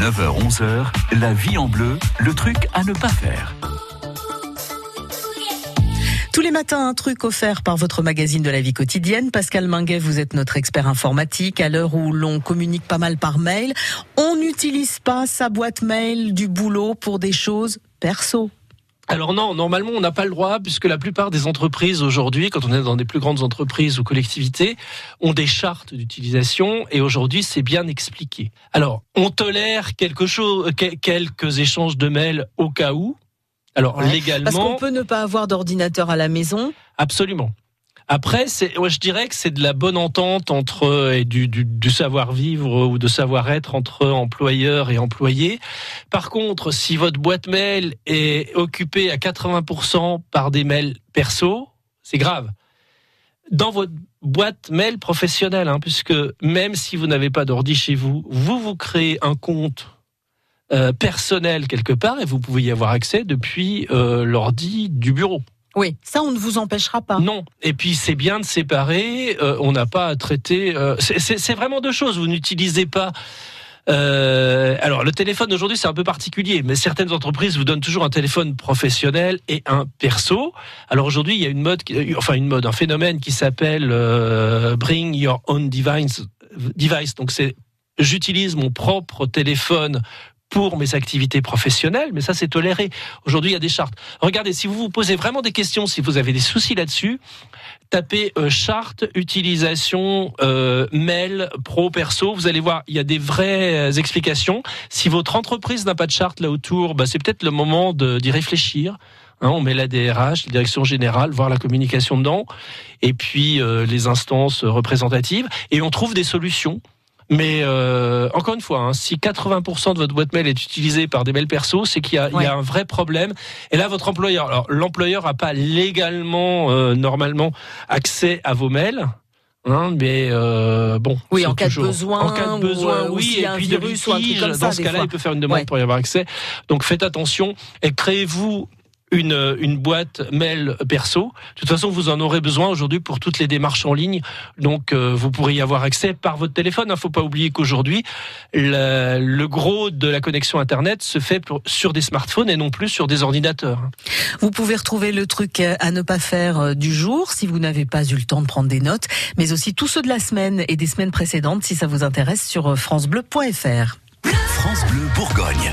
9h-11h, la vie en bleu, le truc à ne pas faire. Tous les matins, un truc offert par votre magazine de la vie quotidienne. Pascal Minguet, vous êtes notre expert informatique. À l'heure où l'on communique pas mal par mail, on n'utilise pas sa boîte mail du boulot pour des choses perso. Alors non, normalement on n'a pas le droit puisque la plupart des entreprises aujourd'hui, quand on est dans des plus grandes entreprises ou collectivités, ont des chartes d'utilisation et aujourd'hui c'est bien expliqué. Alors on tolère quelque chose, quelques échanges de mails au cas où. Alors légalement, parce qu'on peut ne pas avoir d'ordinateur à la maison. Absolument. Après, je dirais que c'est de la bonne entente entre et du, du, savoir-vivre ou de savoir-être entre employeurs et employés. Par contre, si votre boîte mail est occupée à 80% par des mails perso, c'est grave. Dans votre boîte mail professionnelle, hein, puisque même si vous n'avez pas d'ordi chez vous, vous vous créez un compte euh, personnel quelque part et vous pouvez y avoir accès depuis euh, l'ordi du bureau. Oui, ça on ne vous empêchera pas. Non, et puis c'est bien de séparer, euh, on n'a pas à traiter... Euh, c'est vraiment deux choses, vous n'utilisez pas... Euh, alors le téléphone aujourd'hui c'est un peu particulier, mais certaines entreprises vous donnent toujours un téléphone professionnel et un perso. Alors aujourd'hui il y a une mode, enfin une mode, un phénomène qui s'appelle Bring Your Own Device. device. Donc c'est j'utilise mon propre téléphone pour mes activités professionnelles, mais ça c'est toléré. Aujourd'hui, il y a des chartes. Regardez, si vous vous posez vraiment des questions, si vous avez des soucis là-dessus, tapez euh, charte utilisation euh, mail pro perso. Vous allez voir, il y a des vraies euh, explications. Si votre entreprise n'a pas de charte là autour, bah, c'est peut-être le moment d'y réfléchir. Hein, on met la DRH, la direction générale, voir la communication dedans, et puis les instances représentatives, et on trouve des solutions. Mais euh, encore une fois, hein, si 80% de votre boîte mail est utilisée par des mails perso, c'est qu'il y, y, a un vrai problème. Et là, votre employeur, alors l'employeur n'a pas légalement, euh, normalement, accès à vos mails. Hein, mais euh, bon. Oui, en cas de besoin. En cas de besoin, euh, oui. Et puis de virus, ou un truc comme ça, dans ce cas-là, il peut faire une demande pour y avoir accès. Donc faites attention et créez-vous une, une boîte mail perso. De toute façon, vous en aurez besoin aujourd'hui pour toutes les démarches en ligne. Donc, euh, vous pourrez y avoir accès par votre téléphone. Il ne faut pas oublier qu'aujourd'hui, le, le, gros de la connexion Internet se fait pour, sur des smartphones et non plus sur des ordinateurs. Vous pouvez retrouver le truc à ne pas faire euh, du jour si vous n'avez pas eu le temps de prendre des notes, mais aussi tous ceux de la semaine et des semaines précédentes si ça vous intéresse sur euh, francebleu.fr. France Bleu Bourgogne.